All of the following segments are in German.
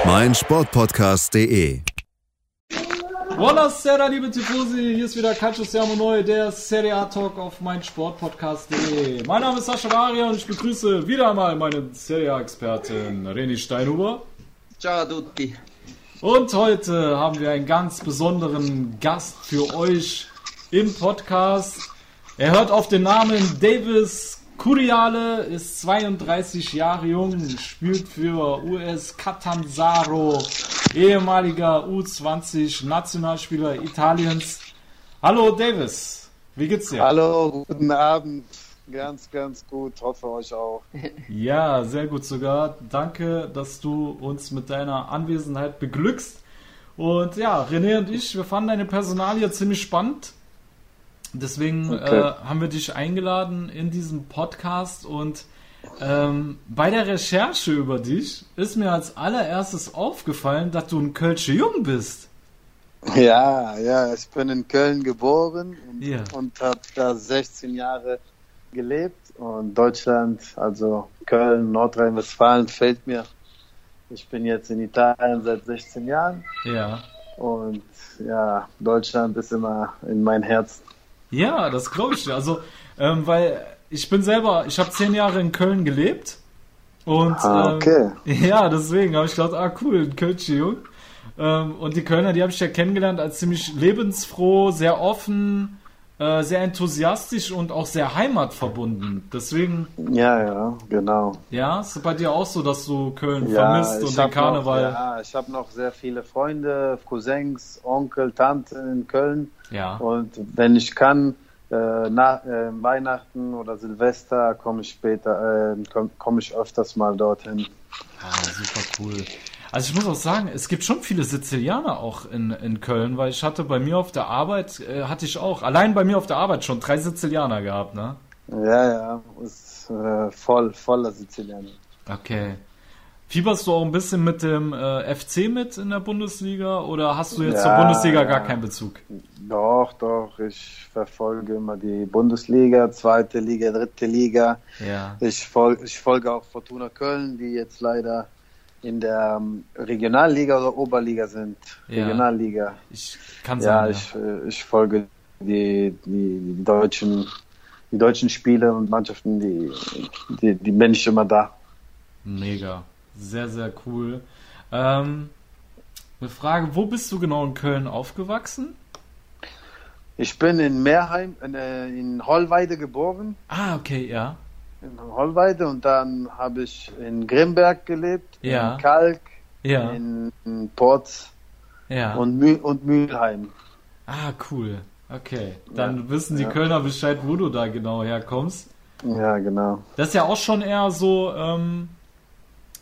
Auf meinsportpodcast.de. Buonasera, liebe Tifosi, hier ist wieder Calcio Siamo Neu, der Serie A Talk auf meinsportpodcast.de. Mein Name ist Sascha Varia und ich begrüße wieder einmal meine Serie A-Expertin Reni Steinhuber. Ciao a tutti. Und heute haben wir einen ganz besonderen Gast für euch im Podcast. Er hört auf den Namen Davis Curiale, ist 32 Jahre jung, spielt für US Catanzaro, ehemaliger U20 Nationalspieler Italiens. Hallo Davis, wie geht's dir? Hallo, guten Abend. Ganz, ganz gut. Hoffe euch auch. Ja, sehr gut sogar. Danke, dass du uns mit deiner Anwesenheit beglückst. Und ja, René und ich, wir fanden deine Personalie ziemlich spannend. Deswegen Okay. äh, haben wir dich eingeladen in diesem Podcast und ähm, bei der Recherche über dich ist mir als allererstes aufgefallen, dass du ein Kölsche Jung bist. Ja, ja, ich bin in Köln geboren und, Ja. und habe da 16 Jahre gelebt. Und Deutschland, also Köln, Nordrhein-Westfalen, fällt mir. Ich bin jetzt in Italien seit 16 Jahren Ja. und ja, Deutschland ist immer in mein Herz. Ja, das glaube ich. Also, ähm, weil ich bin selber, ich habe zehn Jahre in Köln gelebt. Und Ah, okay. ähm, ja, deswegen habe ich gedacht, ah cool, ein Kölsche Jung. Ähm, und die Kölner, die habe ich ja kennengelernt als ziemlich lebensfroh, sehr offen, äh, sehr enthusiastisch und auch sehr heimatverbunden. Deswegen, Ja, ja, genau. ja, ist es bei dir auch so, dass du Köln Ja, vermisst und den Karneval. Noch, ja, ich habe noch sehr viele Freunde, Cousins, Onkel, Tante in Köln. Ja. Und wenn ich kann, äh, nach äh, Weihnachten oder Silvester komme ich später, äh, komme komm ich öfters mal dorthin. Ah, super cool. Also ich muss auch sagen, es gibt schon viele Sizilianer auch in, in Köln, weil ich hatte bei mir auf der Arbeit, äh, hatte ich auch, allein bei mir auf der Arbeit schon drei Sizilianer gehabt, ne? Ja, ja, ist äh, voll, voller Sizilianer. Okay. Fieberst du auch ein bisschen mit dem äh, FC mit in der Bundesliga oder hast du jetzt zur Ja, Bundesliga ja. gar keinen Bezug? Doch, doch, ich verfolge immer die Bundesliga, zweite Liga, dritte Liga. Ja. Ich, fol ich folge auch Fortuna Köln, die jetzt leider in der ähm, Regionalliga oder Oberliga sind. Ja. Regionalliga. Ich kann Ja, sagen, ich, äh, ich folge die, die, die deutschen die deutschen Spiele und Mannschaften, die, die, die bin ich immer da. Mega. Sehr, sehr cool. Ähm, eine Frage, wo bist du genau in Köln aufgewachsen? Ich bin in Meerheim, in, äh, in Hollweide geboren, Ah, okay, ja. In Hollweide und dann habe ich in Grimberg gelebt, Ja. in Kalk, Ja. in, in Porz Ja. und, Mühl, und Mülheim. Ah, cool. Okay. Dann wissen die. Kölner Bescheid, wo du da genau herkommst. Ja, genau. Das ist ja auch schon eher so, ähm,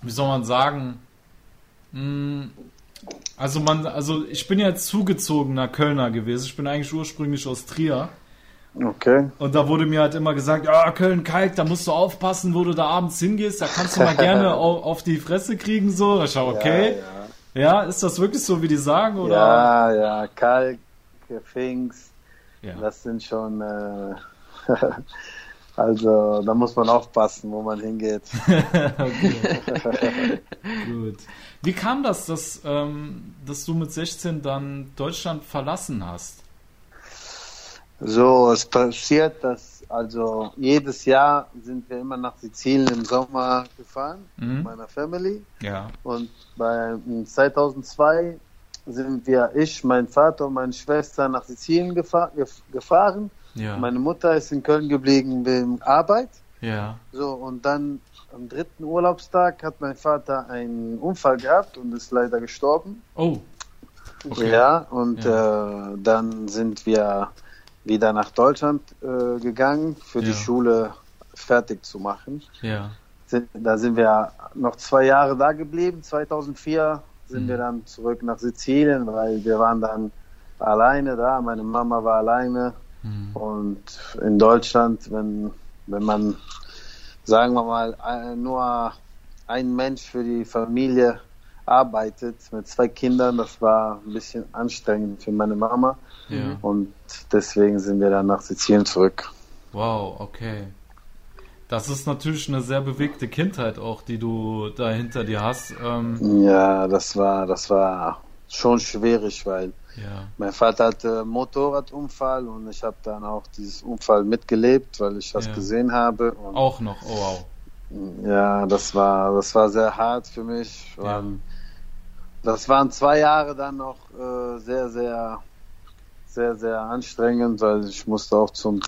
wie soll man sagen, mh, also man, also ich bin ja zugezogener Kölner gewesen. Ich bin eigentlich ursprünglich aus Trier. Okay. Und da wurde mir halt immer gesagt, ja, Köln-Kalk, da musst du aufpassen, wo du da abends hingehst. Da kannst du mal gerne auf, auf die Fresse kriegen, so. Ich sag, okay. Ja, Ja, ist das wirklich so, wie die sagen, oder? ja, ja, Kalk, Pfingst, Ja. Das sind schon, äh, also da muss man aufpassen, wo man hingeht. Gut. Wie kam das, dass, ähm, dass du mit 16 dann Deutschland verlassen hast? So, es passiert, dass also jedes Jahr sind wir immer nach Sizilien im Sommer gefahren Mhm. mit meiner Family Ja. und bei in 2002 sind wir, ich, mein Vater und meine Schwester nach Sizilien gefahr, gef gefahren. Ja. Meine Mutter ist in Köln geblieben wegen Arbeit. ja. So, und dann am dritten Urlaubstag hat mein Vater einen Unfall gehabt und ist leider gestorben. Oh. Okay. Ja, und Äh, dann sind wir wieder nach Deutschland äh, gegangen, für die Ja. Schule fertig zu machen. Ja. Sind, da sind wir noch zwei Jahre da geblieben. 2004 sind mhm. wir dann zurück nach Sizilien, weil wir waren dann alleine da. Meine Mama war alleine. Mhm. Und in Deutschland, wenn, wenn man, sagen wir mal, nur ein Mensch für die Familie arbeitet mit zwei Kindern, das war ein bisschen anstrengend für meine Mama. Ja. Und deswegen sind wir dann nach Sizilien zurück. Wow, okay. Das ist natürlich eine sehr bewegte Kindheit auch, die du da hinter dir hast. Ähm ja, das war, das war schon schwierig, weil ja. mein Vater hatte Motorradunfall und ich habe dann auch dieses Unfall mitgelebt, weil ich das ja. gesehen habe. auch noch, oh wow. Ja, das war, das war sehr hart für mich. Ja. Das waren zwei Jahre dann noch äh, sehr, sehr, sehr, sehr anstrengend, weil ich musste auch zum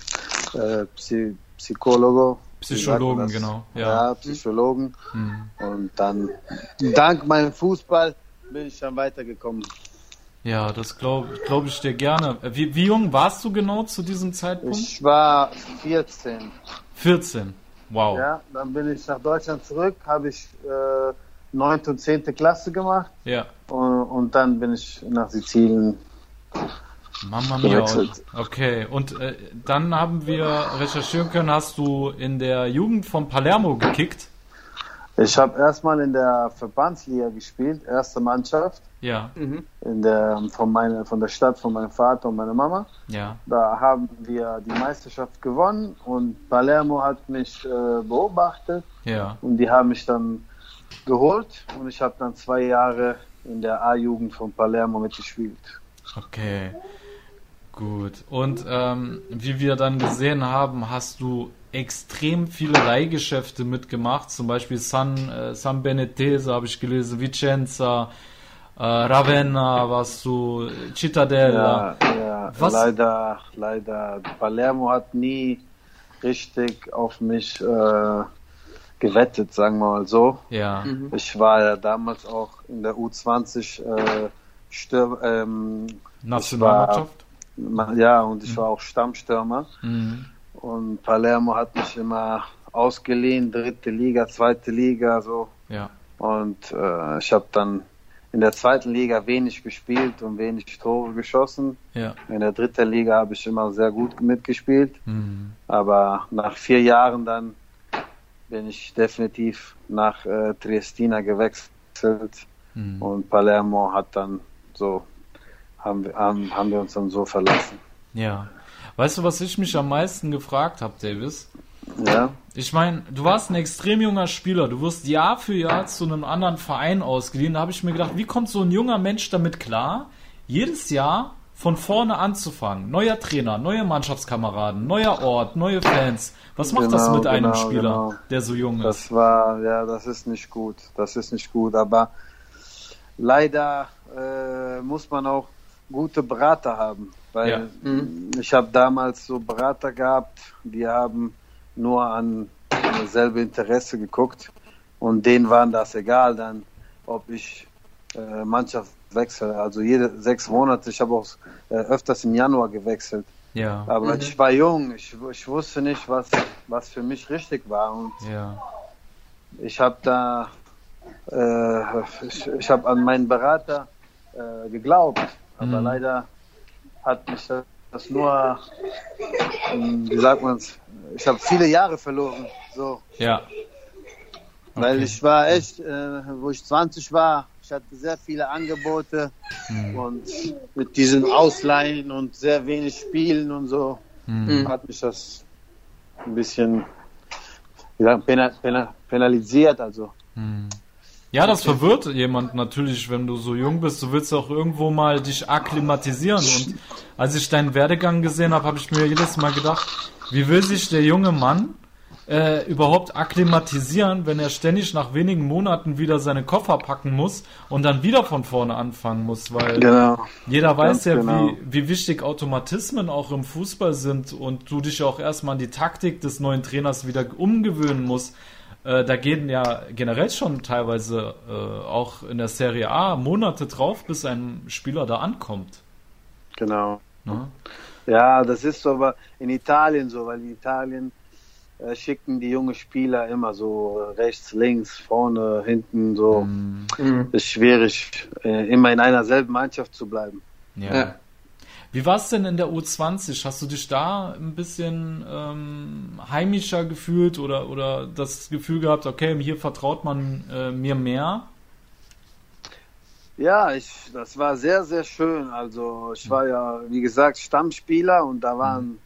äh, Psy Psychologo Psychologen, genau. Ja, ja Psychologen. Mhm. Und dann, dank meinem Fußball, bin ich dann weitergekommen. Ja, das glaube glaub ich dir gerne. Wie, wie jung warst du genau zu diesem Zeitpunkt? Ich war 14. 14, wow. Ja, dann bin ich nach Deutschland zurück, habe ich äh, 9. und 10. Klasse gemacht. Ja. Und, und dann bin ich nach Sizilien Mama mia. Okay, und äh, dann haben wir recherchieren können, hast du in der Jugend von Palermo gekickt? Ich habe erstmal in der Verbandsliga gespielt, erste Mannschaft. Ja. Mhm. In der, von, meine, von der Stadt von meinem Vater und meiner Mama. Ja. Da haben wir die Meisterschaft gewonnen und Palermo hat mich äh, beobachtet. Ja. Und die haben mich dann geholt und ich habe dann zwei Jahre in der A-Jugend von Palermo mitgespielt. Okay. Gut. Und ähm, wie wir dann gesehen haben, hast du extrem viele Leihgeschäfte mitgemacht. Zum Beispiel San, äh, San Benetese habe ich gelesen, Vicenza, äh, Ravenna warst du, Cittadella. Ja, ja. Was? leider, leider. Palermo hat nie richtig auf mich äh, gewettet, sagen wir mal so. Ja. Mhm. Ich war ja damals auch in der U20 äh, Stür ähm, Nationalmannschaft ja, und ich war auch Stammstürmer. Mhm. Und Palermo hat mich immer ausgeliehen, dritte Liga, zweite Liga, so. Ja. Und äh, ich habe dann in der zweiten Liga wenig gespielt und wenig Tore geschossen. Ja. In der dritten Liga habe ich immer sehr gut mitgespielt. Mhm. Aber nach vier Jahren dann bin ich definitiv nach äh, Triestina gewechselt. Mhm. Und Palermo hat dann so haben wir, haben, haben wir uns dann so verlassen. Ja. Weißt du, was ich mich am meisten gefragt habe, Davis? Ja. Ich meine, du warst ein extrem junger Spieler. Du wirst Jahr für Jahr zu einem anderen Verein ausgeliehen. Da habe ich mir gedacht, wie kommt so ein junger Mensch damit klar, jedes Jahr von vorne anzufangen? Neuer Trainer, neue Mannschaftskameraden, neuer Ort, neue Fans. Was macht genau, das mit einem genau, Spieler, genau. der so jung ist? Das war, ja, das ist nicht gut. Das ist nicht gut. Aber leider äh, muss man auch gute Berater haben. Weil ja. mhm. ich habe damals so Berater gehabt, die haben nur an dasselbe Interesse geguckt und denen waren das egal dann, ob ich äh, Mannschaft wechsle. Also jede sechs Monate, ich habe auch äh, öfters im Januar gewechselt. Ja. Aber mhm. ich war jung, ich, ich wusste nicht, was, was für mich richtig war. Und ja. ich habe da, äh, ich, ich habe an meinen Berater äh, geglaubt. Aber mhm. leider hat mich das nur, ähm, wie sagt man es, ich habe viele Jahre verloren. So. Ja. Okay. Weil ich war echt, äh, wo ich 20 war, ich hatte sehr viele Angebote mhm. und mit diesen Ausleihen und sehr wenig Spielen und so mhm. hat mich das ein bisschen wie sagen, penalisiert. Also. Mhm. Ja, das verwirrt jemand natürlich, wenn du so jung bist. Du willst auch irgendwo mal dich akklimatisieren. Und als ich deinen Werdegang gesehen habe, habe ich mir jedes Mal gedacht, wie will sich der junge Mann äh, überhaupt akklimatisieren, wenn er ständig nach wenigen Monaten wieder seine Koffer packen muss und dann wieder von vorne anfangen muss, weil genau. jeder weiß Ganz ja, genau. wie, wie wichtig Automatismen auch im Fußball sind und du dich auch erstmal an die Taktik des neuen Trainers wieder umgewöhnen musst. Äh, da gehen ja generell schon teilweise äh, auch in der Serie A Monate drauf, bis ein Spieler da ankommt. Genau. Na? Ja, das ist so aber in Italien so, weil in Italien schicken die jungen Spieler immer so rechts, links, vorne, hinten so. Mhm. Ist schwierig, äh, immer in einer selben Mannschaft zu bleiben. Ja. ja. Wie war es denn in der U20? Hast du dich da ein bisschen ähm, heimischer gefühlt oder, oder das Gefühl gehabt, okay, hier vertraut man äh, mir mehr? Ja, ich, das war sehr, sehr schön. Also ich war ja, wie gesagt, Stammspieler und da waren mhm.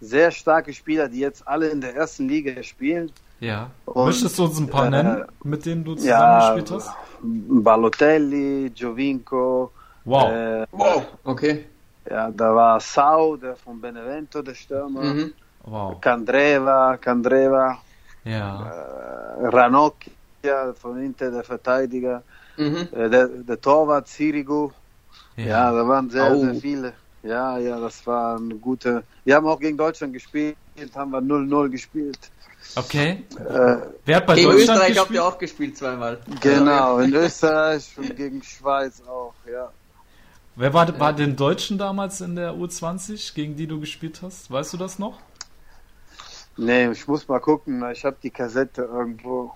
Sehr starke Spieler, die jetzt alle in der ersten Liga spielen. Ja. Und, Möchtest du uns ein paar äh, nennen, mit denen du zusammengespielt ja, hast? Balotelli, Giovinco. Wow. Äh, wow, okay. Ja, da war Sau, der von Benevento, der Stürmer. Mhm. Wow. Candreva, Candreva. Ja. Äh, Ranocchia von Inter, der Verteidiger. Mhm. Äh, der, der Torwart Sirigu. Ja. ja, da waren sehr, oh. sehr viele. Ja, ja, das war eine gute. Wir haben auch gegen Deutschland gespielt, haben wir 0-0 gespielt. Okay. Äh, Wer hat bei gegen Deutschland Österreich gespielt? habt ihr auch gespielt zweimal. Genau, in Österreich und gegen Schweiz auch, ja. Wer war, war den Deutschen damals in der U20, gegen die du gespielt hast? Weißt du das noch? Nee, ich muss mal gucken. Ich habe die Kassette irgendwo.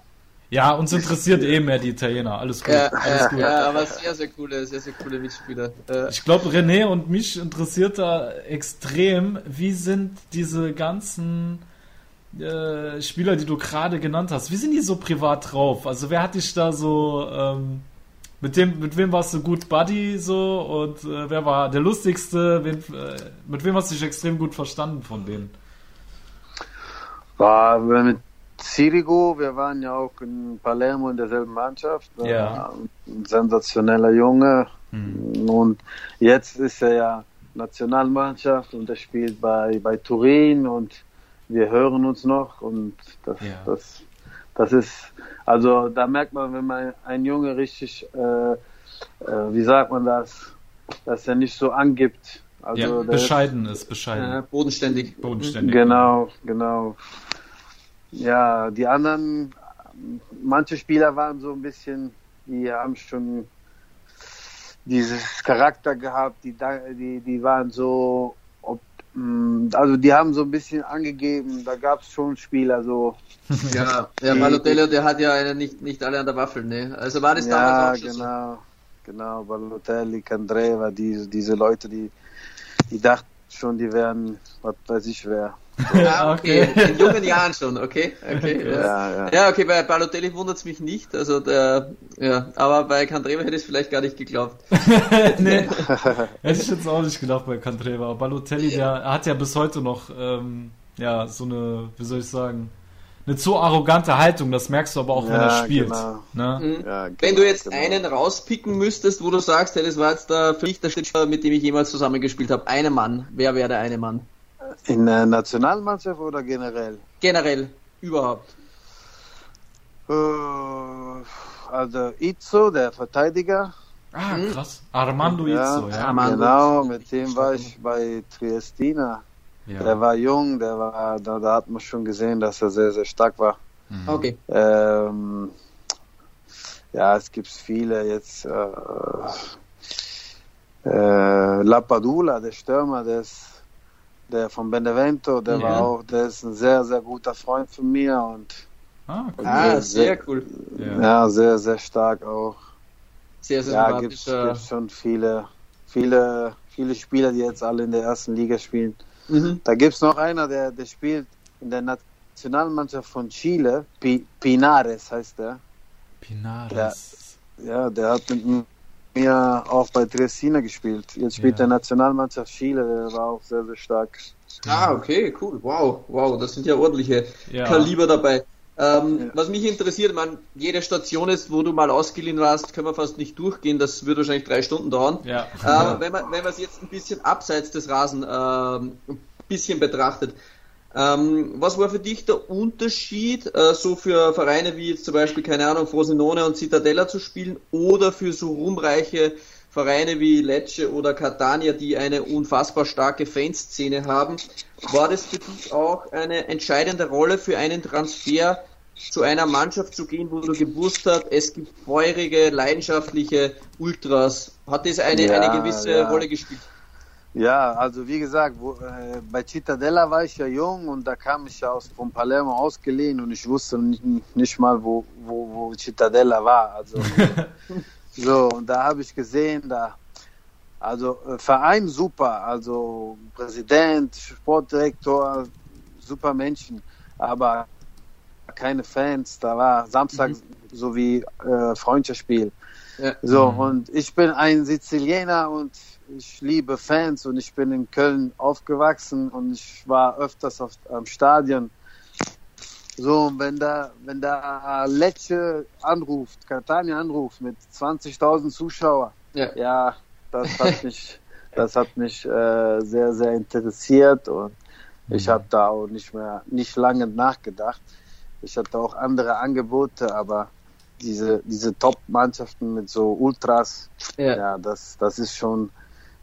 Ja, uns interessiert eh mehr die Italiener. Alles gut. Ja, alles gut. ja aber sehr, sehr coole, sehr, sehr coole Mitspieler. Äh, ich glaube, René und mich interessiert da extrem, wie sind diese ganzen äh, Spieler, die du gerade genannt hast, wie sind die so privat drauf? Also wer hat dich da so ähm, mit dem, mit wem warst du gut Buddy so und äh, wer war der lustigste? Wen, äh, mit wem hast du dich extrem gut verstanden von denen? War mit Sirigo, wir waren ja auch in Palermo in derselben Mannschaft. Ja. Ein sensationeller Junge. Hm. Und jetzt ist er ja Nationalmannschaft und er spielt bei, bei Turin und wir hören uns noch und das, ja. das, das ist also da merkt man, wenn man ein Junge richtig, äh, äh, wie sagt man das, dass er nicht so angibt. Also ja, bescheiden ist, bescheiden. Äh, bodenständig. Bodenständig. Genau, genau. Ja, die anderen, manche Spieler waren so ein bisschen, die haben schon dieses Charakter gehabt, die, die, die waren so Mm, also die haben so ein bisschen angegeben, da gab es schon Spieler so. Ja, der Balotelli, der hat ja eine, nicht, nicht alle an der Waffel, ne? Also war das damals ja, auch schon genau, so? genau, Balotelli, Candreva, diese, diese Leute, die, die dachten schon, die wären, was weiß ich wer. Ah, okay. In jungen Jahren schon, okay. okay ja. Ja, ja. ja, okay, bei Balotelli wundert es mich nicht. Also der, ja, aber bei Candreva hätte ich es vielleicht gar nicht geglaubt. nee, hätte ich jetzt auch nicht gedacht bei Candreva. Aber Balotelli, der hat ja bis heute noch, ähm, ja, so eine, wie soll ich sagen, eine zu arrogante Haltung, das merkst du aber auch, wenn er spielt. Genau. Ne? Mhm. Ja, genau, wenn du jetzt genau. einen rauspicken müsstest, wo du sagst, hey, das war jetzt der für mich der Spieler, mit dem ich jemals zusammengespielt habe, einen Mann, wer wäre der eine Mann? In der Nationalmannschaft oder generell? Generell, überhaupt. Äh, also Izzo, der Verteidiger. Ah, hm? krass. Armando Izzo, ja. Armando. Genau, mit dem war ich bei Triestina. Ja. Der war jung, der war, da, da, hat man schon gesehen, dass er sehr, sehr stark war. Mhm. Okay. Ähm, ja, es gibt viele jetzt. Äh, äh, Lapadula, der Stürmer, der ist der von Benevento, der ja. war auch, der ist ein sehr, sehr guter Freund von mir und ah, cool. ah sehr, sehr, cool. Ja. ja. sehr, sehr stark auch. Sehr, sehr Ja, gibt es schon viele, viele, viele Spieler, die jetzt alle in der ersten Liga spielen. Mhm. Da gibt es noch einer, der, der spielt in der Nationalmannschaft von Chile, P Pinares heißt der. Pinares. Der, ja, der hat mit mir auch bei Triestina gespielt. Jetzt spielt ja. der Nationalmannschaft Chile, der war auch sehr, sehr stark. Ah, okay, cool. Wow, wow, das sind ja ordentliche ja. Kaliber dabei. Ähm, ja. Was mich interessiert, man, jede Station ist, wo du mal ausgeliehen warst, können wir fast nicht durchgehen, das würde wahrscheinlich drei Stunden dauern. Ja. Äh, wenn man wenn man es jetzt ein bisschen abseits des Rasen äh, ein bisschen betrachtet, ähm, was war für dich der Unterschied, äh, so für Vereine wie jetzt zum Beispiel, keine Ahnung, Frosinone und Cittadella zu spielen oder für so rumreiche Vereine wie Lecce oder Catania, die eine unfassbar starke Fanszene haben? War das für dich auch eine entscheidende Rolle für einen Transfer zu einer Mannschaft zu gehen, wo du gewusst hast, es gibt feurige, leidenschaftliche Ultras? Hat das eine, ja, eine gewisse ja. Rolle gespielt? Ja, also wie gesagt, wo, äh, bei Cittadella war ich ja jung und da kam ich ja aus, von Palermo ausgeliehen und ich wusste nicht, nicht mal, wo, wo, wo Cittadella war. Also so, und da habe ich gesehen, da also äh, Verein super, also Präsident, Sportdirektor, super Menschen, aber keine Fans. Da war Samstag mhm. so wie äh, Freundschaftsspiel. Ja. So, mhm. und ich bin ein Sizilianer und ich liebe Fans und ich bin in Köln aufgewachsen und ich war öfters auf, am Stadion. So, und wenn da, wenn da Lecce anruft, Catania anruft mit 20.000 Zuschauern, ja. ja, das hat mich, das hat mich äh, sehr, sehr interessiert und ich mhm. habe da auch nicht mehr, nicht lange nachgedacht. Ich hatte auch andere Angebote, aber diese, diese Top-Mannschaften mit so Ultras, ja, ja das, das ist schon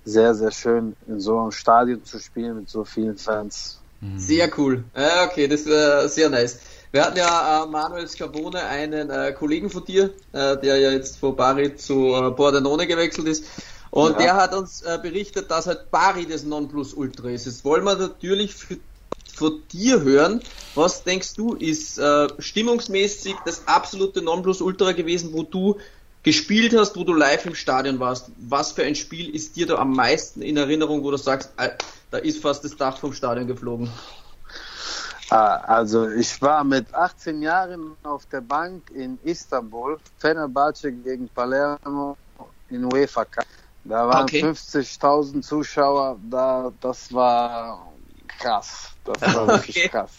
sehr, sehr schön, in so einem Stadion zu spielen mit so vielen Fans. Mhm. Sehr cool. Ja, okay, das ist äh, sehr nice. Wir hatten ja äh, Manuel Scarbone, einen äh, Kollegen von dir, äh, der ja jetzt von Bari zu äh, Bordenone gewechselt ist. Und ja. der hat uns äh, berichtet, dass halt Bari das Nonplusultra ist. Jetzt wollen wir natürlich für, von dir hören, was denkst du, ist äh, stimmungsmäßig das absolute Nonplusultra gewesen, wo du gespielt hast, wo du live im Stadion warst? Was für ein Spiel ist dir da am meisten in Erinnerung, wo du sagst, äh, da ist fast das Dach vom Stadion geflogen? Ah, also ich war mit 18 Jahren auf der Bank in Istanbul, Fenerbahce gegen Palermo in UEFA Cup. Da waren okay. 50.000 Zuschauer, da, das war krass. Das war wirklich okay. krass.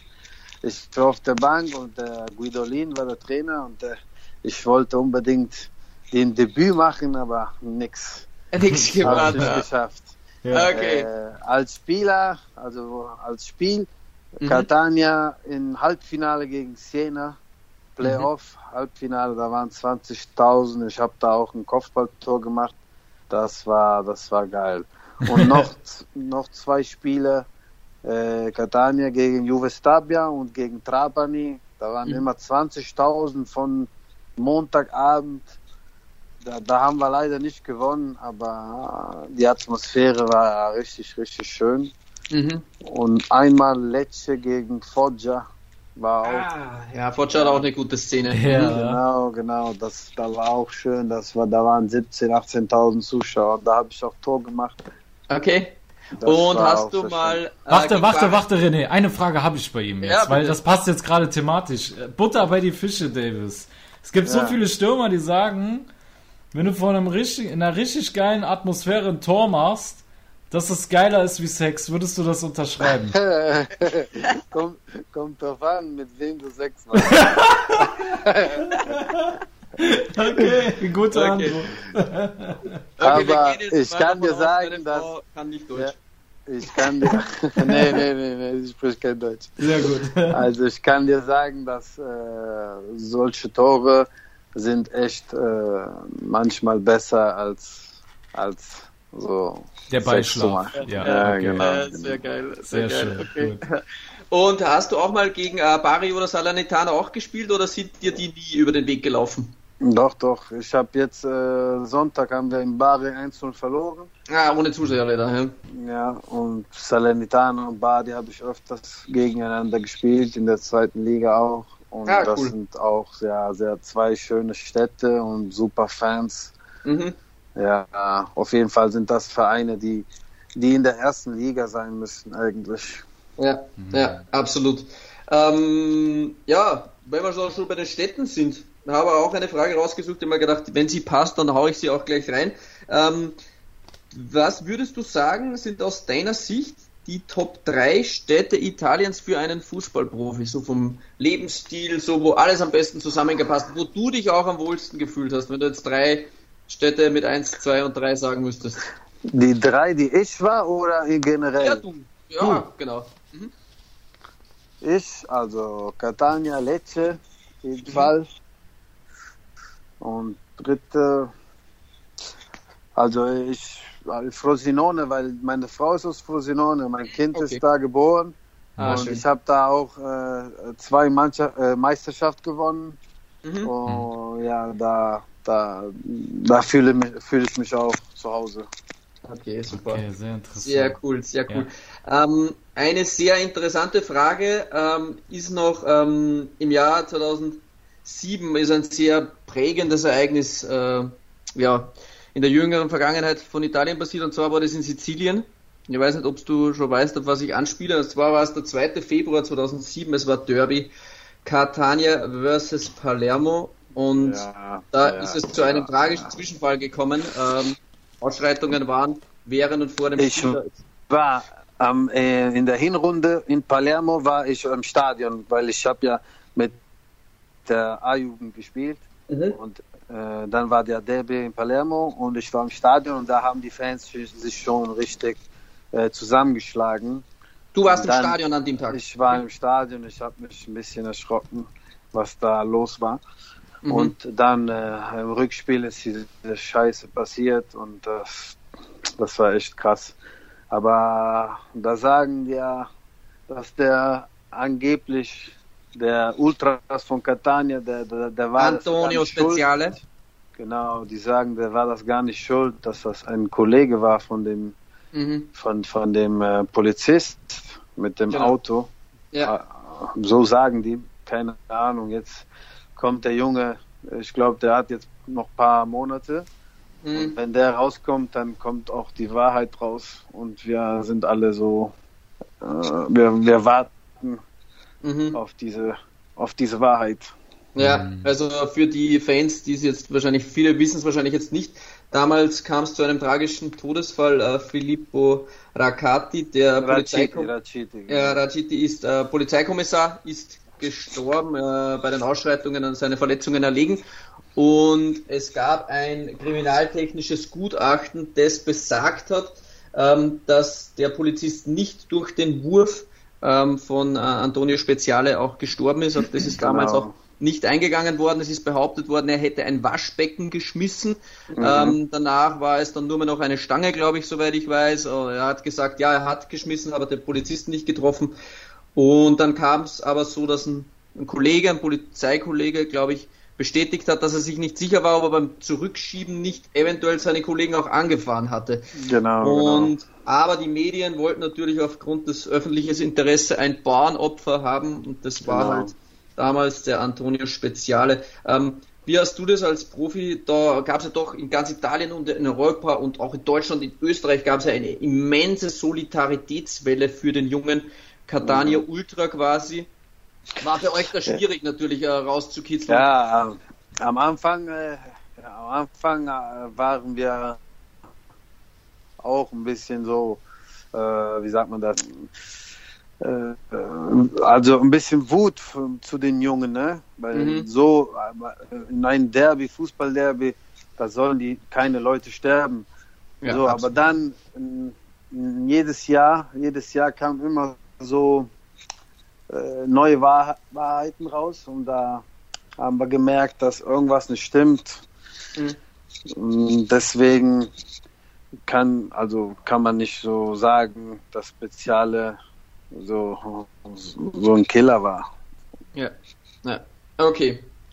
Ich war auf der Bank und der Guidolin war der Trainer und der, ich wollte unbedingt den Debüt machen, aber nix. Nix gemacht. Nicht geschafft. Ja. Okay. Äh, als Spieler, also als Spiel, mhm. Catania im Halbfinale gegen Siena, Playoff, mhm. Halbfinale, da waren 20.000. Ich habe da auch ein Kopfballtor gemacht. Das war, das war geil. Und noch, noch zwei Spiele, äh, Catania gegen Juve Stabia und gegen Trapani. Da waren mhm. immer 20.000 von Montagabend. Da, da haben wir leider nicht gewonnen, aber die Atmosphäre war richtig, richtig schön. Mhm. Und einmal Lecce gegen Foggia war auch. Ah, ja, Foggia hat auch eine gute Szene. Ja. Genau, genau. Das, da war auch schön. Das war, da waren 17.000, 18.000 Zuschauer. Da habe ich auch Tor gemacht. Okay. Das und hast du mal. Äh, warte, warte, warte, René. Eine Frage habe ich bei ihm jetzt, ja, weil das passt jetzt gerade thematisch. Butter bei die Fische, Davis. Es gibt ja. so viele Stürmer, die sagen, wenn du vor einem richtig, in einer richtig geilen Atmosphäre ein Tor machst, dass es geiler ist wie Sex. Würdest du das unterschreiben? kommt, kommt drauf an, mit wem du Sex machst. okay, gute okay. Antwort. Aber ich kann dir sagen, dass. Kann nicht Deutsch. Ja, ich kann dir. nee, nee, nee, nee, ich spreche kein Deutsch. Sehr gut. also ich kann dir sagen, dass äh, solche Tore sind echt äh, manchmal besser als, als so der Beischlaf. Ja, ja okay. genau. Ja, sehr geil. Sehr, sehr geil. schön. Okay. Und hast du auch mal gegen äh, Bari oder Salernitana auch gespielt oder sind dir die nie über den Weg gelaufen? Doch, doch. Ich habe jetzt äh, Sonntag haben wir in Bari 1-0 verloren. Ah, ohne Zuschauer leider. Ja, ja und Salernitana und Bari habe ich öfters gegeneinander gespielt, in der zweiten Liga auch. Und ah, das cool. sind auch sehr, sehr zwei schöne Städte und super Fans. Mhm. Ja, auf jeden Fall sind das Vereine, die, die in der ersten Liga sein müssen eigentlich. Ja, mhm. ja, absolut. Ähm, ja, wenn wir schon bei den Städten sind, habe ich auch eine Frage rausgesucht, die mir gedacht, wenn sie passt, dann haue ich sie auch gleich rein. Ähm, was würdest du sagen, sind aus deiner Sicht die Top 3 Städte Italiens für einen Fußballprofi? So vom Lebensstil, so wo alles am besten zusammengepasst, wo du dich auch am wohlsten gefühlt hast, wenn du jetzt drei Städte mit 1, 2 und 3 sagen müsstest. Die drei, die ich war oder generell? Ja, du. Ja, du. genau. Mhm. Ich, also Catania, Lecce, jeden mhm. Fall. Und dritte, also ich, Frosinone, weil meine Frau ist aus Frosinone, mein Kind okay. ist da geboren. Ah, und schön. ich habe da auch äh, zwei Mannschaft, äh, Meisterschaft gewonnen. Mhm. Oh, ja, da da, da fühle, fühle ich mich auch zu Hause. Okay, super. Okay, sehr interessant. Sehr cool, sehr cool. Ja. Ähm, eine sehr interessante Frage ähm, ist noch ähm, im Jahr 2007 ist ein sehr prägendes Ereignis äh, ja, in der jüngeren Vergangenheit von Italien passiert und zwar war das in Sizilien. Ich weiß nicht, ob du schon weißt, auf was ich anspiele. Und zwar war es der 2. Februar 2007, es war Derby Catania versus Palermo und ja, da ja, ist es zu einem tragischen Zwischenfall gekommen. Ähm, Ausschreitungen waren während und vor dem ich Spiel. war ähm, äh, in der Hinrunde in Palermo war ich im Stadion, weil ich habe ja mit der A-Jugend gespielt mhm. und dann war der Derby in Palermo und ich war im Stadion und da haben die Fans sich schon richtig äh, zusammengeschlagen. Du warst dann, im Stadion an dem Tag? Ich war im Stadion, ich habe mich ein bisschen erschrocken, was da los war. Mhm. Und dann äh, im Rückspiel ist diese Scheiße passiert und das, das war echt krass. Aber da sagen die ja, dass der angeblich der Ultras von Catania, der, der, der war Antonio Speziale. Schuld. Genau, die sagen, der war das gar nicht schuld, dass das ein Kollege war von dem mhm. von, von dem äh, Polizist mit dem genau. Auto. Ja. Äh, so sagen die, keine Ahnung. Jetzt kommt der Junge, ich glaube, der hat jetzt noch ein paar Monate. Mhm. Und wenn der rauskommt, dann kommt auch die Wahrheit raus und wir sind alle so, äh, wir, wir warten mhm. auf diese, auf diese Wahrheit. Ja, mhm. also für die Fans, die es jetzt wahrscheinlich, viele wissen es wahrscheinlich jetzt nicht, damals kam es zu einem tragischen Todesfall. Äh, Filippo Raccati, der Polizeikommissar, Raciti, ja, Raciti ist äh, Polizeikommissar, ist gestorben, äh, bei den Ausschreitungen an seine Verletzungen erlegen. Und es gab ein kriminaltechnisches Gutachten, das besagt hat, ähm, dass der Polizist nicht durch den Wurf ähm, von äh, Antonio Speziale auch gestorben ist. das ist genau. damals auch nicht eingegangen worden. Es ist behauptet worden, er hätte ein Waschbecken geschmissen. Mhm. Ähm, danach war es dann nur mehr noch eine Stange, glaube ich, soweit ich weiß. Oh, er hat gesagt, ja, er hat geschmissen, aber den Polizisten nicht getroffen. Und dann kam es aber so, dass ein, ein Kollege, ein Polizeikollege, glaube ich, bestätigt hat, dass er sich nicht sicher war, ob er beim Zurückschieben nicht eventuell seine Kollegen auch angefahren hatte. Genau. Und genau. aber die Medien wollten natürlich aufgrund des öffentlichen Interesses ein Bauernopfer haben und das war genau. halt damals der Antonio Speziale. Ähm, wie hast du das als Profi? Da gab es ja doch in ganz Italien und in Europa und auch in Deutschland, in Österreich gab es ja eine immense Solidaritätswelle für den jungen Catania mhm. Ultra quasi. War für euch das schwierig natürlich äh, rauszukitzeln? Ja, am Anfang, äh, am Anfang äh, waren wir auch ein bisschen so, äh, wie sagt man das? Äh, also ein bisschen Wut zu den Jungen, ne? Weil mhm. so äh, in einem Derby, Fußballderby, da sollen die keine Leute sterben. Ja, so, aber dann jedes Jahr, jedes Jahr kam immer so äh, neue Wahr Wahrheiten raus und da haben wir gemerkt, dass irgendwas nicht stimmt. Mhm. Deswegen kann also kann man nicht so sagen, dass Speziale so, so ein Killer war. Ja, ja. okay.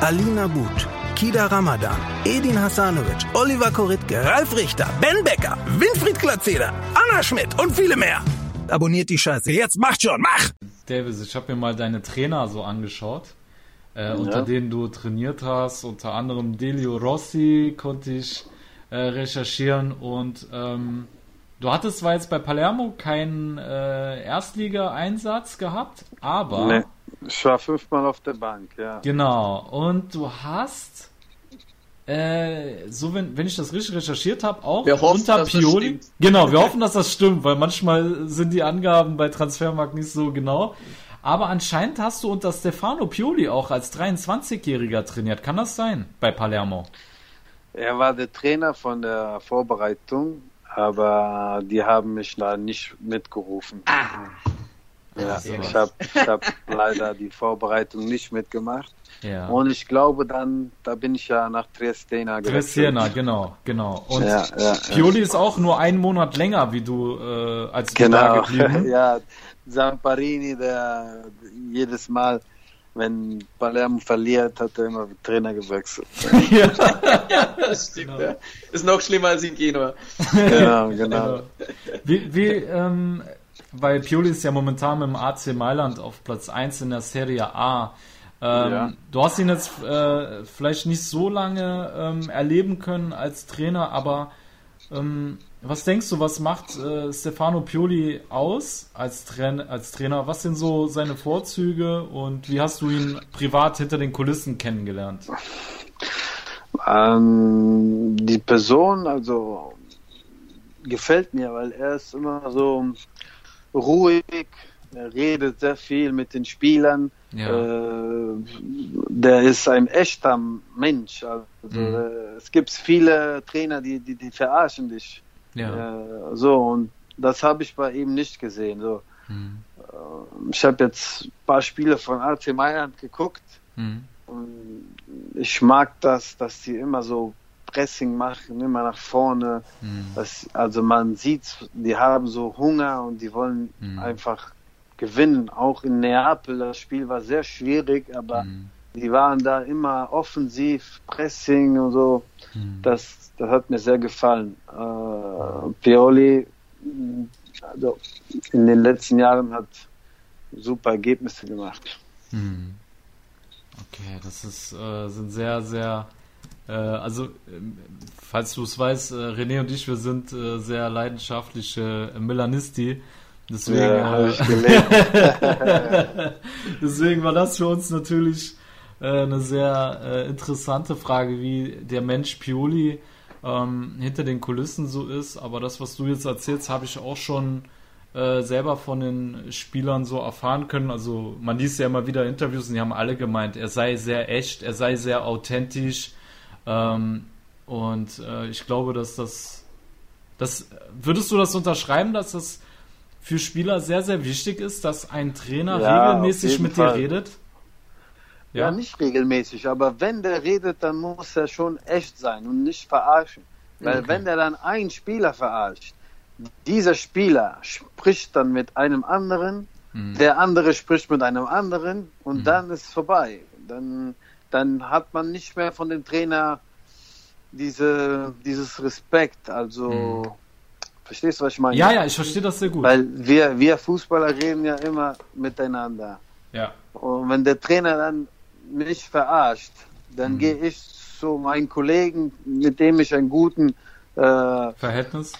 Alina But, Kida Ramadan, Edin Hasanovic, Oliver Koritke, Ralf Richter, Ben Becker, Winfried Glatzeder, Anna Schmidt und viele mehr. Abonniert die Scheiße. Jetzt macht schon, mach! Davis, ich habe mir mal deine Trainer so angeschaut, äh, ja. unter denen du trainiert hast. Unter anderem Delio Rossi konnte ich äh, recherchieren und ähm, du hattest zwar jetzt bei Palermo keinen äh, Erstliga-Einsatz gehabt, aber. Nee, ich war fünfmal auf der Bank, ja. Genau. Und du hast, äh, so wenn, wenn ich das richtig recherchiert habe, auch wir unter hoffen, Pioli. Genau, wir hoffen, dass das stimmt, weil manchmal sind die Angaben bei Transfermarkt nicht so genau. Aber anscheinend hast du unter Stefano Pioli auch als 23-Jähriger trainiert. Kann das sein bei Palermo? Er war der Trainer von der Vorbereitung, aber die haben mich da nicht mitgerufen. Ah. Ja, ich habe ich hab leider die Vorbereitung nicht mitgemacht. Ja. Und ich glaube dann, da bin ich ja nach Triestina gewechselt. Triestina, genau, genau. Und ja, ja, Pioli ist auch nur einen Monat länger, wie du, äh, als du genau. da geblieben. ja, Zamparini, der jedes Mal, wenn Palermo verliert, hat er immer Trainer gewechselt. ja. das stimmt. Genau. Ja. Ist noch schlimmer als in Genua. genau, genau. Wie, wie ähm, weil Pioli ist ja momentan mit dem AC Mailand auf Platz 1 in der Serie A. Ähm, ja. Du hast ihn jetzt äh, vielleicht nicht so lange ähm, erleben können als Trainer, aber ähm, was denkst du, was macht äh, Stefano Pioli aus als, Train als Trainer? Was sind so seine Vorzüge und wie hast du ihn privat hinter den Kulissen kennengelernt? Ähm, die Person, also gefällt mir, weil er ist immer so ruhig, er redet sehr viel mit den Spielern. Ja. Äh, der ist ein echter Mensch. Also, mhm. äh, es gibt viele Trainer, die, die, die verarschen dich. Ja. Äh, so, und das habe ich bei ihm nicht gesehen. So. Mhm. Äh, ich habe jetzt ein paar Spiele von AC Mailand geguckt. Mhm. Und ich mag das, dass die immer so Pressing machen, immer nach vorne. Mhm. Das, also man sieht, die haben so Hunger und die wollen mhm. einfach gewinnen. Auch in Neapel, das Spiel war sehr schwierig, aber mhm. die waren da immer offensiv, Pressing und so. Mhm. Das, das hat mir sehr gefallen. Äh, Pioli, also in den letzten Jahren hat super Ergebnisse gemacht. Mhm. Okay, das ist, äh, sind sehr, sehr also, ähm, falls du es weißt, äh, René und ich, wir sind äh, sehr leidenschaftliche Milanisti. Deswegen, ja, äh, deswegen war das für uns natürlich äh, eine sehr äh, interessante Frage, wie der Mensch Pioli ähm, hinter den Kulissen so ist. Aber das, was du jetzt erzählst, habe ich auch schon äh, selber von den Spielern so erfahren können. Also man liest ja immer wieder Interviews und die haben alle gemeint, er sei sehr echt, er sei sehr authentisch, ähm, und äh, ich glaube, dass das, das. Würdest du das unterschreiben, dass das für Spieler sehr, sehr wichtig ist, dass ein Trainer ja, regelmäßig mit Fall. dir redet? Ja? ja, nicht regelmäßig, aber wenn der redet, dann muss er schon echt sein und nicht verarschen. Weil okay. wenn der dann einen Spieler verarscht, dieser Spieler spricht dann mit einem anderen, mhm. der andere spricht mit einem anderen und mhm. dann ist es vorbei. Dann dann hat man nicht mehr von dem Trainer diese, dieses Respekt. Also, mhm. verstehst du, was ich meine? Ja, ja, ich verstehe das sehr gut. Weil wir, wir Fußballer reden ja immer miteinander. Ja. Und wenn der Trainer dann mich verarscht, dann mhm. gehe ich zu meinen Kollegen, mit dem ich einen guten äh, Verhältnis?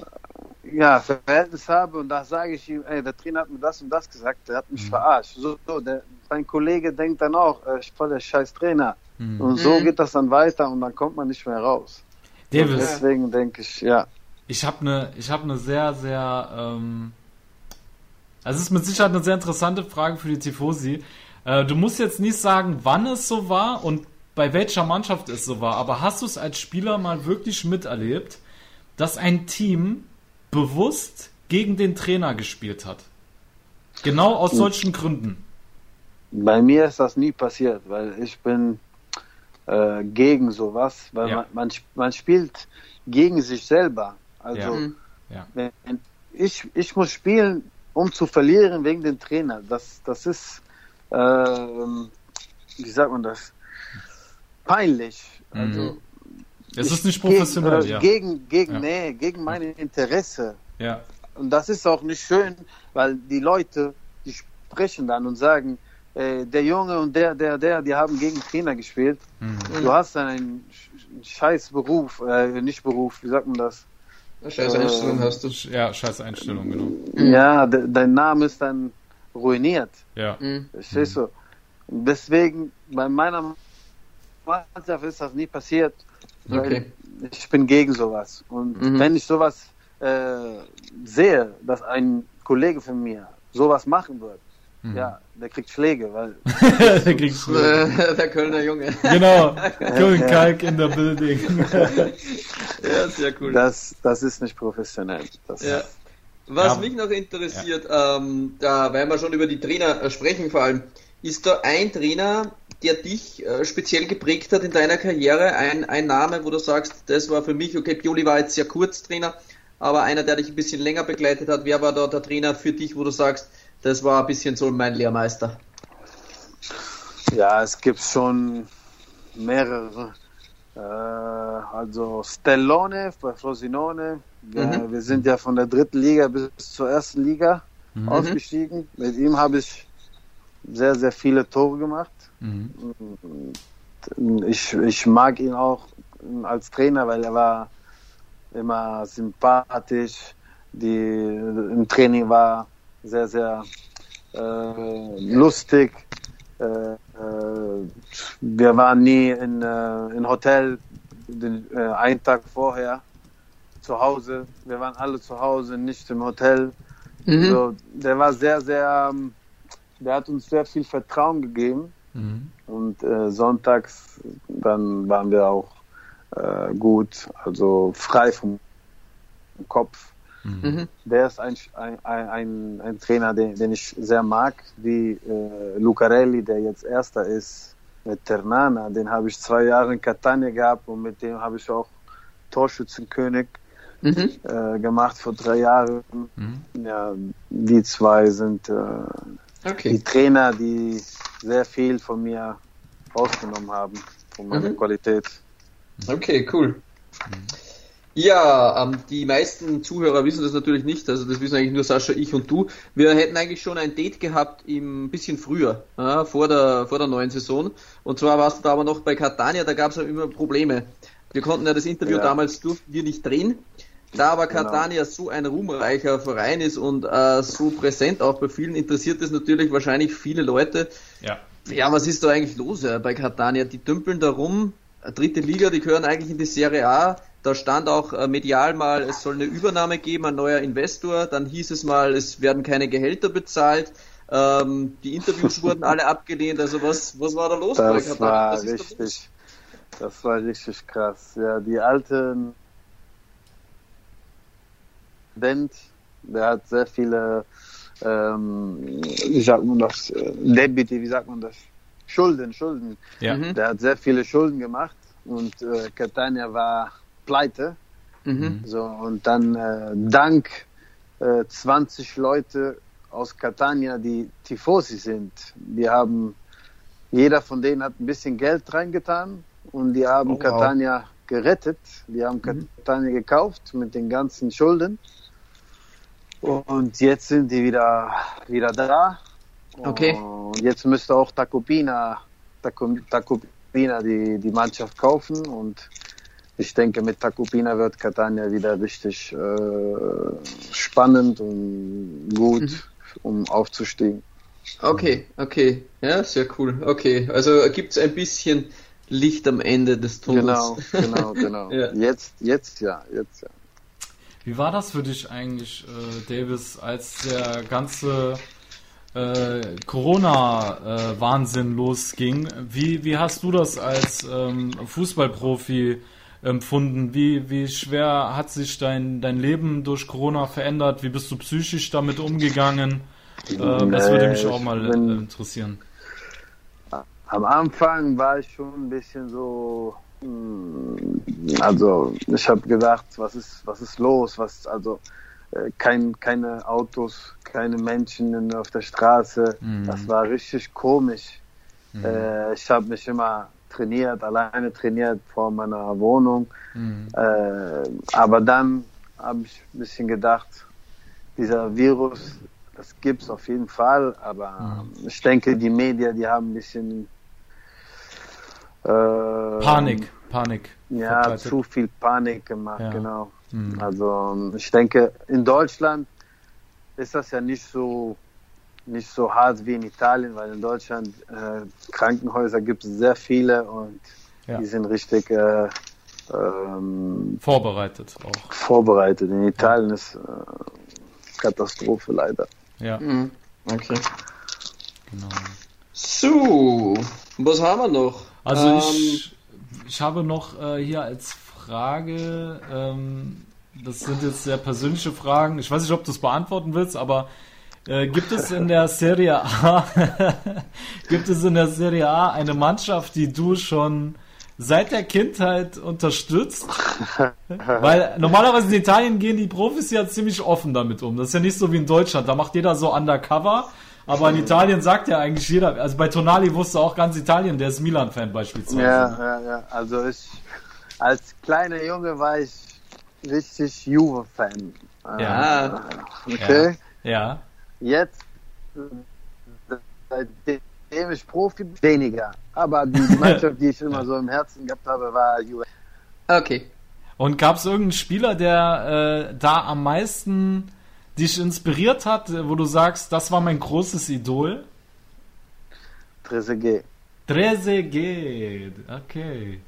Ja, Verhältnis habe und da sage ich ihm, ey, der Trainer hat mir das und das gesagt, der hat mich mhm. verarscht. So, so der, dein Kollege denkt dann auch, äh, ich voll der scheiß Trainer. Mhm. Und so mhm. geht das dann weiter und dann kommt man nicht mehr raus. Davis. deswegen denke ich, ja. Ich habe eine hab ne sehr, sehr, ähm, also es ist mit Sicherheit eine sehr interessante Frage für die Tifosi. Äh, du musst jetzt nicht sagen, wann es so war und bei welcher Mannschaft es so war, aber hast du es als Spieler mal wirklich miterlebt, dass ein Team bewusst gegen den Trainer gespielt hat? Genau aus solchen Gründen. Bei mir ist das nie passiert, weil ich bin äh, gegen sowas, weil ja. man, man, man, spielt gegen sich selber. Also ja. Mhm. Ja. Wenn ich, ich muss spielen, um zu verlieren wegen dem Trainer. Das, das ist, äh, wie sagt man das, peinlich. Mhm. Also, es ist nicht professionell, gegen, ja. Gegen, gegen, ja. Nee, gegen meine Interesse. Ja. Und das ist auch nicht schön, weil die Leute, die sprechen dann und sagen, äh, der Junge und der, der, der, die haben gegen Trainer gespielt. Mhm. Du hast dann einen scheiß Beruf, äh, nicht Beruf, wie sagt man das? Scheiß Einstellung äh, hast du. Ja, scheiß Einstellung, genau. Ja, de, dein Name ist dann ruiniert. Ja. Mhm. Verstehst du? Deswegen, bei meiner Mannschaft ist das nie passiert. Okay. Ich bin gegen sowas. Und Mhm. wenn ich sowas äh, sehe, dass ein Kollege von mir sowas machen wird, Mhm. ja, der kriegt Schläge, weil Der kriegst du. Äh, Der Kölner Junge. Genau. Köln Kalk in der Building. Ja, sehr cool. das, das ist nicht professionell. Das, Ja. Was Ja. mich noch interessiert, ähm, da, weil wir schon über die Trainer äh, sprechen vor allem, ist da ein Trainer, der dich äh, speziell geprägt hat in deiner Karriere, ein, ein Name, wo du sagst, das war für mich, okay, Pioli war jetzt sehr kurz Trainer, aber einer, der dich ein bisschen länger begleitet hat, wer war da der Trainer für dich, wo du sagst, das war ein bisschen so mein Lehrmeister? Ja, es gibt schon mehrere. Äh, also Stellone bei Frosinone. Wir, Mhm. wir sind ja von der dritten Liga bis zur ersten Liga ausgestiegen. Mit ihm habe ich sehr, sehr viele Tore gemacht. Mhm. Ich, ich mag ihn auch als Trainer, weil er war immer sympathisch. Die, Im Training war sehr, sehr äh, lustig. Äh, äh, wir waren nie in, äh, in Hotel den, äh, einen Tag vorher zu Hause. Wir waren alle zu Hause, nicht im Hotel. So, der war sehr, sehr, ähm, der hat uns sehr viel Vertrauen gegeben. Mhm. Und äh, sonntags, dann waren wir auch äh, gut, also frei vom Kopf. Mhm. Der ist ein, ein, ein, ein Trainer, den, den ich sehr mag, wie äh, Lucarelli, der jetzt Erster ist mit Ternana. Den habe ich zwei Jahre in Catania gehabt und mit dem habe ich auch Torschützenkönig Mhm. äh, gemacht vor drei Jahren. Mhm. Ja, die zwei sind äh, die Okay. Trainer, die sehr viel von mir rausgenommen haben, von meiner Mhm. Qualität. Okay, cool. Ja, ähm, die meisten Zuhörer wissen das natürlich nicht, also das wissen eigentlich nur Sascha, ich und du. Wir hätten eigentlich schon ein Date gehabt im bisschen früher, ja, vor der vor der neuen Saison. Und zwar warst du da aber noch bei Catania, da gab es ja immer Probleme. Wir konnten ja das Interview Ja. damals durften wir nicht drehen. Da aber Genau. Catania so ein ruhmreicher Verein ist und äh, so präsent auch bei vielen, interessiert es natürlich wahrscheinlich viele Leute. Ja. Ja, was ist da eigentlich los äh, bei Catania? Die dümpeln da rum, dritte Liga, die gehören eigentlich in die Serie A. Da stand auch äh, medial mal, es soll eine Übernahme geben, ein neuer Investor. Dann hieß es mal, es werden keine Gehälter bezahlt. Ähm, die Interviews wurden alle abgelehnt. Also was, was war da los bei Das war Was ist da los? richtig, das war richtig krass. Ja, die alten Dent, der hat sehr viele, ähm, wie sagt man das, äh, Debiti, wie sagt man das? Schulden, Schulden. Ja. Mhm. Der hat sehr viele Schulden gemacht und äh, Catania war pleite. Mhm. So, und dann äh, dank äh, 20 Leute aus Catania, die Tifosi sind, die haben, jeder von denen hat ein bisschen Geld reingetan und die haben Oh, wow. Catania gerettet. Die haben Catania gekauft mit den ganzen Schulden. Und jetzt sind die wieder, wieder da. Okay. Und jetzt müsste auch Tacopina, Taco- Tacopina die, die Mannschaft kaufen und ich denke, mit Tacopina wird Catania wieder richtig äh, spannend und gut, Mhm. um aufzusteigen. Okay, okay. Ja, sehr cool. Okay, also gibt es ein bisschen Licht am Ende des Tunnels. Genau, genau, genau. Ja. Jetzt, jetzt ja, jetzt ja. Wie war das für dich eigentlich, äh, Davis, als der ganze äh, Corona-Wahnsinn losging? Wie, wie hast du das als ähm, Fußballprofi empfunden? Wie, wie schwer hat sich dein, dein Leben durch Corona verändert? Wie bist du psychisch damit umgegangen? Äh, das würde mich auch mal äh, interessieren. Am Anfang war ich schon ein bisschen so, mh, also ich habe gedacht, was ist, was ist los? Was, also äh, kein, keine Autos, keine Menschen auf der Straße. Mhm. Das war richtig komisch. Äh, ich habe mich immer trainiert, alleine trainiert vor meiner Wohnung. Mhm. Äh, aber dann habe ich ein bisschen gedacht, dieser Virus, das gibt's auf jeden Fall, aber ich denke, die Medien, die haben ein bisschen äh, Panik, Panik. Ja, verbreitet. zu viel Panik gemacht, Ja. genau. Mhm. Also ich denke, in Deutschland ist das ja nicht so nicht so hart wie in Italien, weil in Deutschland äh, Krankenhäuser gibt es sehr viele und ja. die sind richtig äh, ähm, vorbereitet auch. Vorbereitet. In Italien ja. ist äh, Katastrophe leider. Ja. Mhm. Okay. Genau. So, was haben wir noch? Also ähm, ich, ich habe noch äh, hier als Frage, ähm, das sind jetzt sehr persönliche Fragen. Ich weiß nicht, ob du es beantworten willst, aber äh, gibt es in der Serie A gibt es in der Serie A eine Mannschaft, die du schon seit der Kindheit unterstützt? Weil normalerweise in Italien gehen die Profis ja ziemlich offen damit um. Das ist ja nicht so wie in Deutschland. Da macht jeder so undercover. Aber in Italien sagt ja eigentlich jeder, also bei Tonali wusste auch ganz Italien, der ist Milan-Fan beispielsweise. Ja, ja, ja. Also ich, als kleiner Junge war ich richtig Juve-Fan. Ja. Okay. Ja. Jetzt, seitdem ich Profi bin, weniger. Aber die Mannschaft, die ich immer so im Herzen gehabt habe, war Juve. Okay. Und gab es irgendeinen Spieler, der äh, da am meisten dich inspiriert hat, wo du sagst, das war mein großes Idol? Trezeguet. Trezeguet, okay.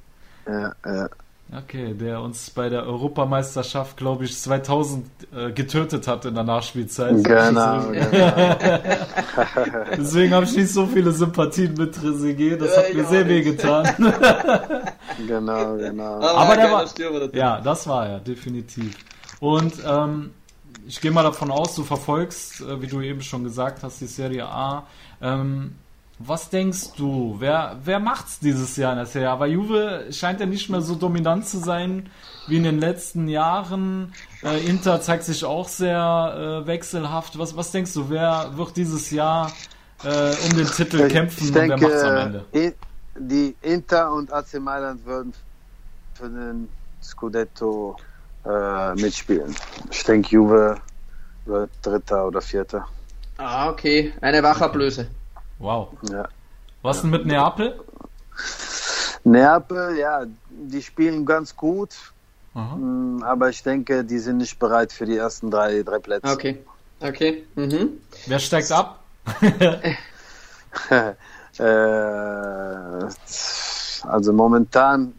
Ja, ja. Okay, der uns bei der Europameisterschaft, glaube ich, 2000 äh, getötet hat in der Nachspielzeit. Genau, genau. Deswegen habe ich nicht so viele Sympathien mit Trezeguet. Das hat mir sehr weh getan. genau, genau. Aber, Aber der war, ja, das war er, definitiv. Und ähm, ich gehe mal davon aus, du verfolgst, äh, wie du eben schon gesagt hast, die Serie A. Ähm, was denkst du, wer, wer macht's dieses Jahr in der Serie? Aber Juve scheint ja nicht mehr so dominant zu sein wie in den letzten Jahren. Äh, Inter zeigt sich auch sehr äh, wechselhaft. Was, was denkst du, wer wird dieses Jahr äh, um den Titel ich kämpfen denke, und wer macht's am Ende? Die Inter und AC Mailand würden für den Scudetto äh, mitspielen. Ich denke, Juve wird Dritter oder Vierter. Ah, okay. Eine Wachablöse. Wow. Ja. Was denn mit Neapel? Neapel, ja, die spielen ganz gut. Mm, aber ich denke, die sind nicht bereit für die ersten drei, drei Plätze. Okay. Okay. Mhm. Wer steigt ab? äh, also momentan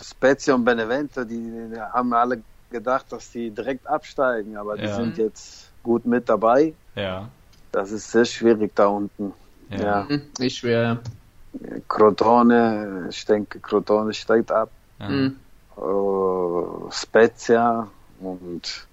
Spezia und Benevento, die, die, haben alle gedacht, dass die direkt absteigen, aber die ja. sind jetzt gut mit dabei. Ja. Das ist sehr schwierig da unten. Ja. ja. Mhm. Ist schwer. Crotone, ich denke, Crotone steigt ab. Ja. Mhm. Uh, Spezia und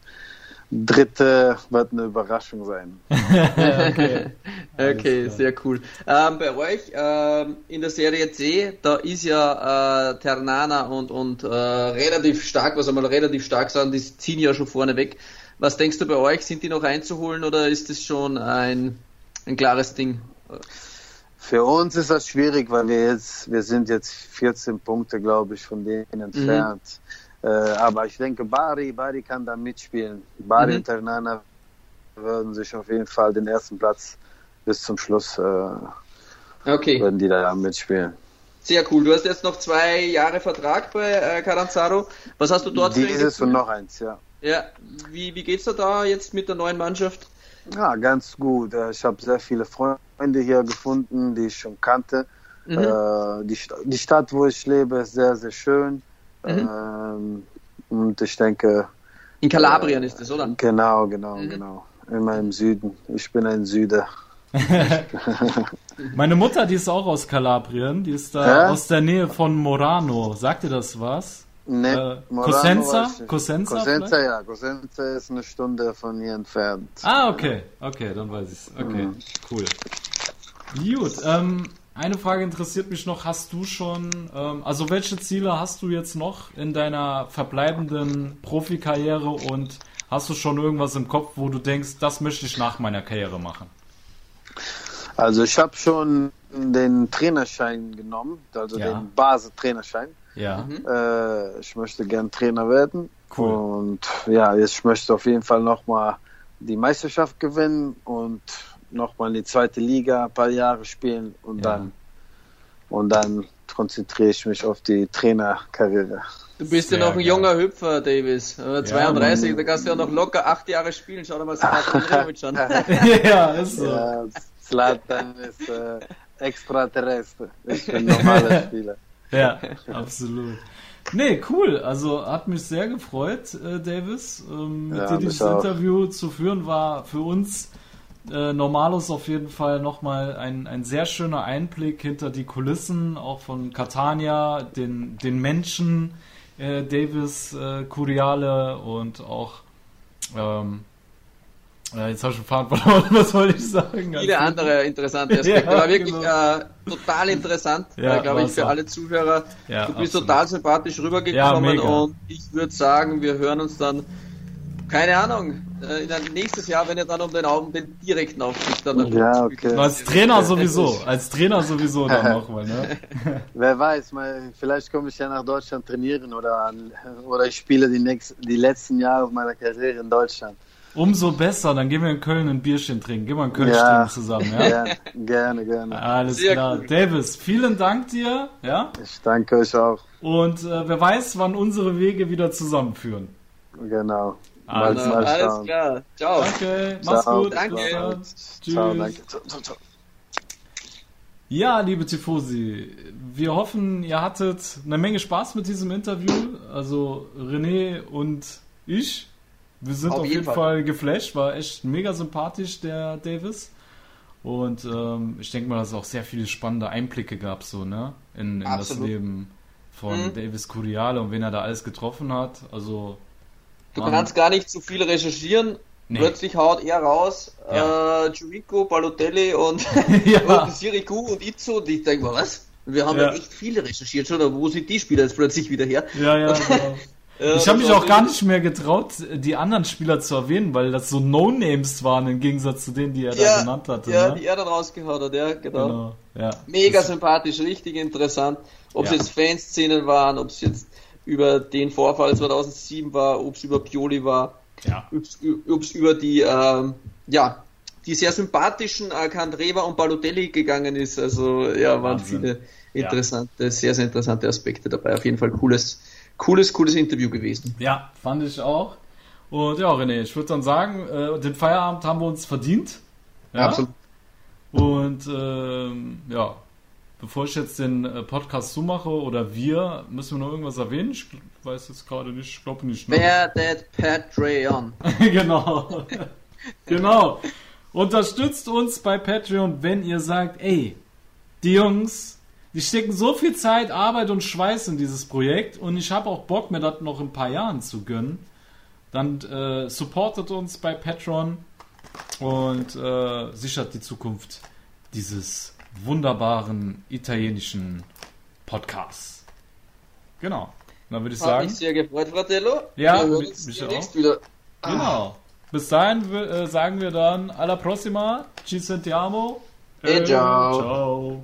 dritte wird eine Überraschung sein. okay, okay sehr cool. Ähm, bei euch ähm, in der Serie C, da ist ja äh, Ternana und, und äh, relativ stark, was einmal relativ stark sagen, die ziehen ja schon vorne weg. Was denkst du bei euch? Sind die noch einzuholen oder ist das schon ein, ein klares Ding? Für uns ist das schwierig, weil wir jetzt, wir sind jetzt 14 Punkte, glaube ich, von denen entfernt. Mhm. Äh, aber ich denke, Bari, Bari kann da mitspielen. Bari mhm. und Ternana würden sich auf jeden Fall den ersten Platz bis zum Schluss äh, okay. würden die da mitspielen. Sehr cool. Du hast jetzt noch zwei Jahre Vertrag bei äh, Caranzaro. Was hast du dort Dieses und noch eins, ja. Ja, wie, wie geht's da, da jetzt mit der neuen Mannschaft? Ja, ganz gut. Äh, ich habe sehr viele Freunde hier gefunden, die ich schon kannte. Mhm. Äh, die, die Stadt, wo ich lebe, ist sehr, sehr schön. Mhm. Ähm, und ich denke. In Kalabrien äh, ist es, oder? Genau, genau, mhm. genau. Immer im Süden. Ich bin ein Süder. Meine Mutter, die ist auch aus Kalabrien. Die ist da ja? aus der Nähe von Morano. Sagt ihr das was? Nee, äh, Cosenza? Cosenza? Cosenza, ja. Cosenza ist eine Stunde von hier entfernt. Ah, okay. Okay, dann weiß ich es. Okay, mhm. cool. Gut, ähm, eine Frage interessiert mich noch. Hast du schon, ähm, also welche Ziele hast du jetzt noch in deiner verbleibenden Profikarriere und hast du schon irgendwas im Kopf, wo du denkst, das möchte ich nach meiner Karriere machen? Also ich habe schon den Trainerschein genommen, also ja. den Basis-Trainerschein. Ja. Mhm. Äh, ich möchte gern Trainer werden. Cool. Und ja, ich möchte auf jeden Fall nochmal die Meisterschaft gewinnen und nochmal in die zweite Liga ein paar Jahre spielen und ja. dann und dann konzentriere ich mich auf die Trainerkarriere. Du bist ja noch ein geil. junger Hüpfer, Davis. 32, ja, da kannst du ja noch locker acht Jahre spielen. Schau dir mal Slatan Ibrahimovic an. ja, ist so. Ja, Slatan ist äh, extraterrestre. Ich bin normaler Spieler. Ja, absolut. Nee, cool. Also hat mich sehr gefreut, äh, Davis. Ähm, mit ja, dir dieses Interview zu führen war für uns äh, Normalos auf jeden Fall nochmal ein, ein sehr schöner Einblick hinter die Kulissen, auch von Catania, den, den Menschen, äh, Davis äh, Curiale und auch ähm, ja, jetzt habe ich schon Faden verloren, was wollte ich sagen? Viele also, andere interessante Aspekte. Ja, war wirklich genau. äh, total interessant, ja, äh, glaube ich, für alle Zuhörer. Ja, du bist absolut. total sympathisch rübergekommen und ich würde sagen, wir hören uns dann keine Ahnung. Äh, nächstes Jahr, wenn ihr dann um den, um den direkten Aufstieg dann Ja, okay. Als Trainer sowieso. Als Trainer sowieso dann nochmal, ne? Wer weiß, mal, vielleicht komme ich ja nach Deutschland trainieren oder, oder ich spiele die, nächsten, die letzten Jahre meiner Karriere in Deutschland. Umso besser, dann gehen wir in Köln ein Bierchen trinken. Gehen wir in Köln ja, zusammen, ja? ja? Gerne, gerne. Alles Sehr klar. Cool. Davis, vielen Dank dir, ja? Ich danke euch auch. Und äh, wer weiß, wann unsere Wege wieder zusammenführen. Genau. Alles, alles klar. Ciao. Danke, mach's ciao. gut. Danke. Tschüss. Ciao, danke. Ciao, ciao, ciao. Ja, liebe Tifosi, wir hoffen, ihr hattet eine Menge Spaß mit diesem Interview. Also René und ich, wir sind auf, auf jeden, Fall. Fall. geflasht, war echt mega sympathisch, der Davis. Und ähm, ich denke mal, dass es auch sehr viele spannende Einblicke gab, so, ne? In, in das Leben von mhm. Davis Curiale und wen er da alles getroffen hat. Also Du Mann. kannst gar nicht zu viel recherchieren. Nee. Plötzlich haut er raus, ja. äh, Giulico, Balotelli und, ja. und Siriku und Itzo und ich denke mal, was? Wir haben ja. ja echt viele recherchiert schon, aber wo sind die Spieler jetzt plötzlich wieder her? Ja, ja, genau. Ich habe mich auch gar nicht mehr getraut, die anderen Spieler zu erwähnen, weil das so No-Names waren im Gegensatz zu denen, die er ja, da genannt hatte. Ja, ne? die er dann rausgehauen hat, ja, genau. genau ja. Mega sympathisch, richtig interessant. Ob es jetzt Fanszenen waren, ob es jetzt über den Vorfall 2007 war, ob es über Pioli war, ja. ob es über die, ähm, ja, die sehr sympathischen äh, Candreva und Balotelli gegangen ist. Also ja, waren Wahnsinn. viele interessante, ja. sehr, sehr interessante Aspekte dabei. Auf jeden Fall cooles, cooles, cooles Interview gewesen. Ja, fand ich auch. Und ja, René, ich würde dann sagen, äh, den Feierabend haben wir uns verdient. Ja, absolut. Und ähm, ja, bevor ich jetzt den äh, Podcast zumache oder wir, müssen wir noch irgendwas erwähnen? Ich weiß jetzt gerade nicht, ich glaube nicht. Ne? Bear that Patreon. genau. genau. Unterstützt uns bei Patreon, wenn ihr sagt, ey, die Jungs, die stecken so viel Zeit, Arbeit und Schweiß in dieses Projekt und ich habe auch Bock, mir das noch in ein paar Jahren zu gönnen. Dann äh, supportet uns bei Patreon und äh, sichert die Zukunft dieses wunderbaren italienischen Podcasts. Genau. Dann würde ich Hat sagen. Hat mich sehr gefreut, Fratello. Ja, wir hören uns mich auch. Wieder. Genau. Bis dahin äh, sagen wir dann alla prossima, ci sentiamo. Äh, ciao. ciao.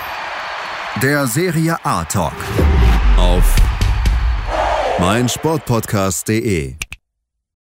Der Serie A Talk. Auf meinsportpodcast.de